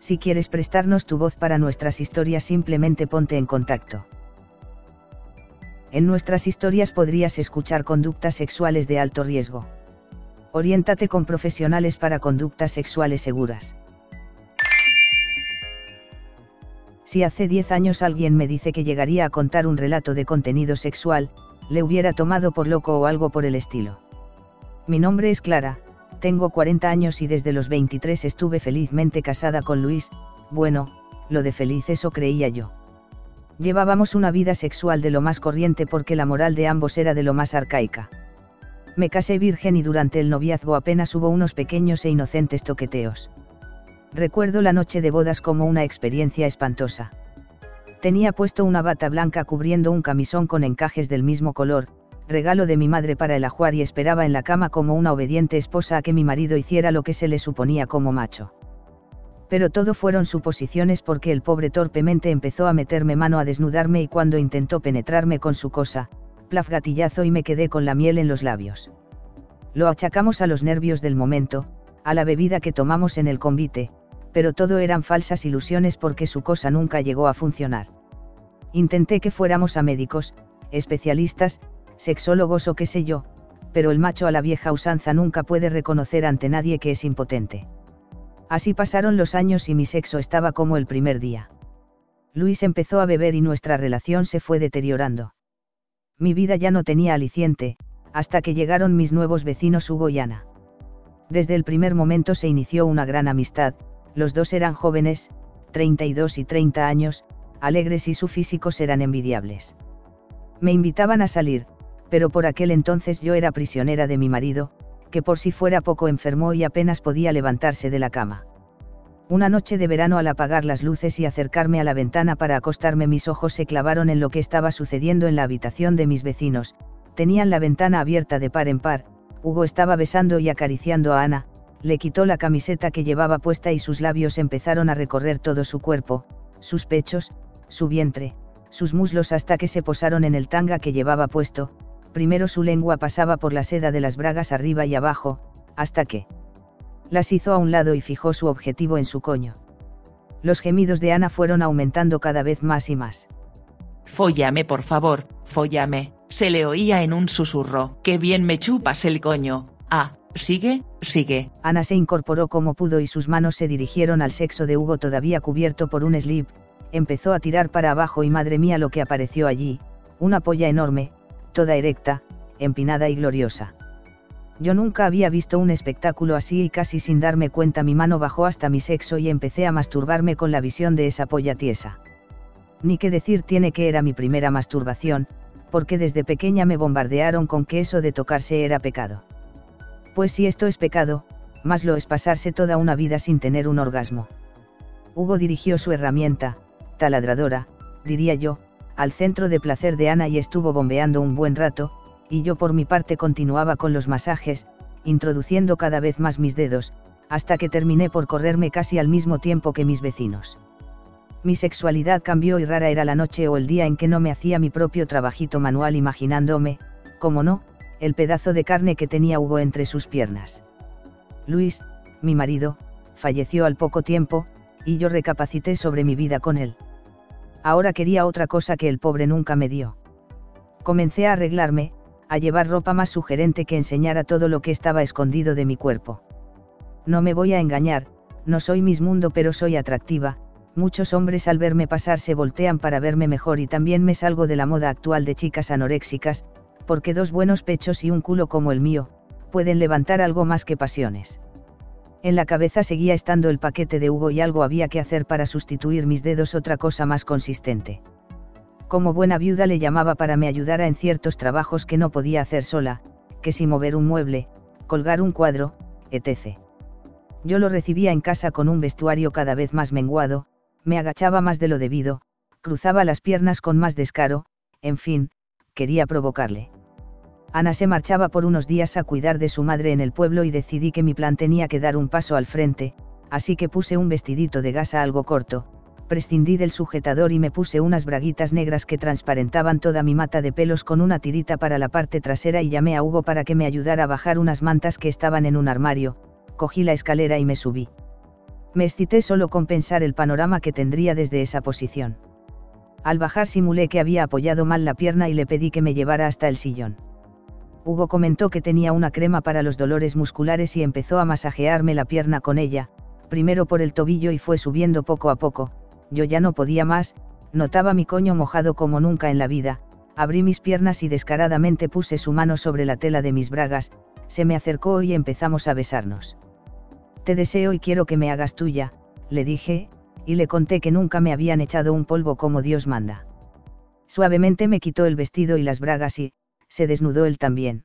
Si quieres prestarnos tu voz para nuestras historias simplemente ponte en contacto. En nuestras historias podrías escuchar conductas sexuales de alto riesgo. Oriéntate con profesionales para conductas sexuales seguras. Si hace 10 años alguien me dice que llegaría a contar un relato de contenido sexual, le hubiera tomado por loco o algo por el estilo. Mi nombre es Clara, tengo 40 años y desde los 23 estuve felizmente casada con Luis, bueno, lo de feliz eso creía yo. Llevábamos una vida sexual de lo más corriente porque la moral de ambos era de lo más arcaica. Me casé virgen y durante el noviazgo apenas hubo unos pequeños e inocentes toqueteos. Recuerdo la noche de bodas como una experiencia espantosa. Tenía puesto una bata blanca cubriendo un camisón con encajes del mismo color, regalo de mi madre para el ajuar y esperaba en la cama como una obediente esposa a que mi marido hiciera lo que se le suponía como macho. Pero todo fueron suposiciones porque el pobre torpemente empezó a meterme mano a desnudarme y cuando intentó penetrarme con su cosa, plaf gatillazo y me quedé con la miel en los labios. Lo achacamos a los nervios del momento, a la bebida que tomamos en el convite, pero todo eran falsas ilusiones porque su cosa nunca llegó a funcionar. Intenté que fuéramos a médicos, especialistas, sexólogos o qué sé yo, pero el macho a la vieja usanza nunca puede reconocer ante nadie que es impotente. Así pasaron los años y mi sexo estaba como el primer día. Luis empezó a beber y nuestra relación se fue deteriorando. Mi vida ya no tenía aliciente, hasta que llegaron mis nuevos vecinos Hugo y Ana. Desde el primer momento se inició una gran amistad, los dos eran jóvenes, 32 y 30 años, alegres y su físicos eran envidiables. Me invitaban a salir, pero por aquel entonces yo era prisionera de mi marido, que por si fuera poco enfermó y apenas podía levantarse de la cama. Una noche de verano al apagar las luces y acercarme a la ventana para acostarme mis ojos se clavaron en lo que estaba sucediendo en la habitación de mis vecinos, tenían la ventana abierta de par en par, Hugo estaba besando y acariciando a Ana, le quitó la camiseta que llevaba puesta y sus labios empezaron a recorrer todo su cuerpo, sus pechos, su vientre, sus muslos hasta que se posaron en el tanga que llevaba puesto, primero su lengua pasaba por la seda de las bragas arriba y abajo, hasta que las hizo a un lado y fijó su objetivo en su coño. Los gemidos de Ana fueron aumentando cada vez más y más. Fóllame por favor, fóllame, se le oía en un susurro, qué bien me chupas el coño, ah, sigue, sigue. Ana se incorporó como pudo y sus manos se dirigieron al sexo de Hugo todavía cubierto por un slip, empezó a tirar para abajo y madre mía lo que apareció allí, una polla enorme, toda erecta, empinada y gloriosa. Yo nunca había visto un espectáculo así y casi sin darme cuenta mi mano bajó hasta mi sexo y empecé a masturbarme con la visión de esa polla tiesa. Ni que decir tiene que era mi primera masturbación, porque desde pequeña me bombardearon con que eso de tocarse era pecado. Pues si esto es pecado, más lo es pasarse toda una vida sin tener un orgasmo. Hugo dirigió su herramienta, taladradora, diría yo, al centro de placer de Ana y estuvo bombeando un buen rato, y yo por mi parte continuaba con los masajes, introduciendo cada vez más mis dedos, hasta que terminé por correrme casi al mismo tiempo que mis vecinos. Mi sexualidad cambió y rara era la noche o el día en que no me hacía mi propio trabajito manual imaginándome, como no, el pedazo de carne que tenía Hugo entre sus piernas. Luis, mi marido, falleció al poco tiempo, y yo recapacité sobre mi vida con él. Ahora quería otra cosa que el pobre nunca me dio. Comencé a arreglarme, a llevar ropa más sugerente que enseñara todo lo que estaba escondido de mi cuerpo. No me voy a engañar, no soy mis mundo pero soy atractiva, muchos hombres al verme pasar se voltean para verme mejor y también me salgo de la moda actual de chicas anoréxicas, porque dos buenos pechos y un culo como el mío, pueden levantar algo más que pasiones. En la cabeza seguía estando el paquete de Hugo y algo había que hacer para sustituir mis dedos otra cosa más consistente. Como buena viuda le llamaba para me ayudara en ciertos trabajos que no podía hacer sola, que si mover un mueble, colgar un cuadro, etc. Yo lo recibía en casa con un vestuario cada vez más menguado, me agachaba más de lo debido, cruzaba las piernas con más descaro, en fin, quería provocarle. Ana se marchaba por unos días a cuidar de su madre en el pueblo y decidí que mi plan tenía que dar un paso al frente, así que puse un vestidito de gasa algo corto, prescindí del sujetador y me puse unas braguitas negras que transparentaban toda mi mata de pelos con una tirita para la parte trasera y llamé a Hugo para que me ayudara a bajar unas mantas que estaban en un armario, cogí la escalera y me subí. Me excité solo con pensar el panorama que tendría desde esa posición. Al bajar simulé que había apoyado mal la pierna y le pedí que me llevara hasta el sillón. Hugo comentó que tenía una crema para los dolores musculares y empezó a masajearme la pierna con ella, primero por el tobillo y fue subiendo poco a poco, yo ya no podía más, notaba mi coño mojado como nunca en la vida, abrí mis piernas y descaradamente puse su mano sobre la tela de mis bragas, se me acercó y empezamos a besarnos. Te deseo y quiero que me hagas tuya, le dije, y le conté que nunca me habían echado un polvo como Dios manda. Suavemente me quitó el vestido y las bragas y, se desnudó él también.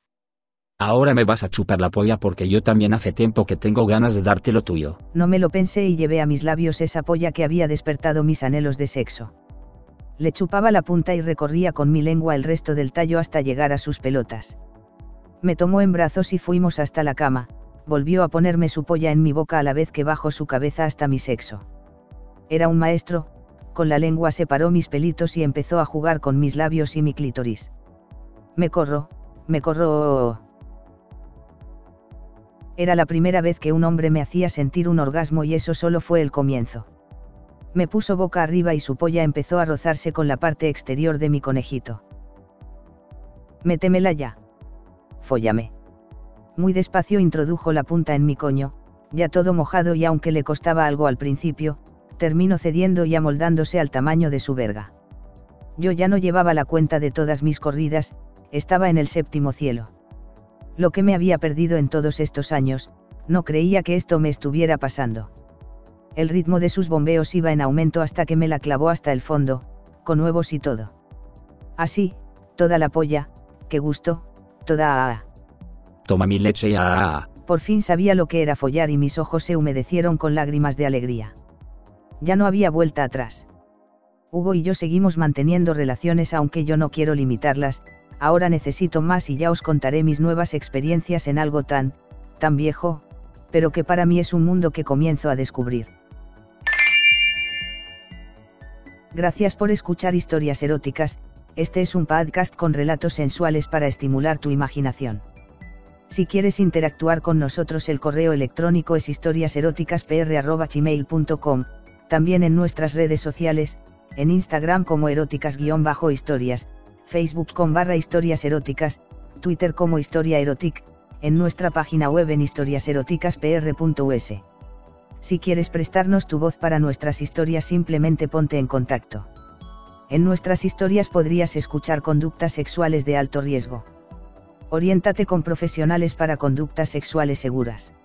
Ahora me vas a chupar la polla porque yo también hace tiempo que tengo ganas de darte lo tuyo. No me lo pensé y llevé a mis labios esa polla que había despertado mis anhelos de sexo. Le chupaba la punta y recorría con mi lengua el resto del tallo hasta llegar a sus pelotas. Me tomó en brazos y fuimos hasta la cama, volvió a ponerme su polla en mi boca a la vez que bajó su cabeza hasta mi sexo. Era un maestro, con la lengua separó mis pelitos y empezó a jugar con mis labios y mi clítoris. Me corro, me corro. Era la primera vez que un hombre me hacía sentir un orgasmo y eso solo fue el comienzo. Me puso boca arriba y su polla empezó a rozarse con la parte exterior de mi conejito. Métemela ya. Fóllame. Muy despacio introdujo la punta en mi coño, ya todo mojado y aunque le costaba algo al principio, terminó cediendo y amoldándose al tamaño de su verga. Yo ya no llevaba la cuenta de todas mis corridas, estaba en el séptimo cielo lo que me había perdido en todos estos años, no creía que esto me estuviera pasando. El ritmo de sus bombeos iba en aumento hasta que me la clavó hasta el fondo, con huevos y todo. Así, toda la polla, qué gusto, toda... Toma mi leche ya. Por fin sabía lo que era follar y mis ojos se humedecieron con lágrimas de alegría. Ya no había vuelta atrás. Hugo y yo seguimos manteniendo relaciones aunque yo no quiero limitarlas, ahora necesito más y ya os contaré mis nuevas experiencias en algo tan, tan viejo, pero que para mí es un mundo que comienzo a descubrir. Gracias por escuchar historias eróticas, este es un podcast con relatos sensuales para estimular tu imaginación. Si quieres interactuar con nosotros el correo electrónico es historiaseroticaspr.gmail.com, también en nuestras redes sociales, en Instagram como eróticas-historias, Facebook con barra historias eróticas, Twitter como historia erotic, en nuestra página web en historiaseroticaspr.us. Si quieres prestarnos tu voz para nuestras historias simplemente ponte en contacto. En nuestras historias podrías escuchar conductas sexuales de alto riesgo. Oriéntate con profesionales para conductas sexuales seguras.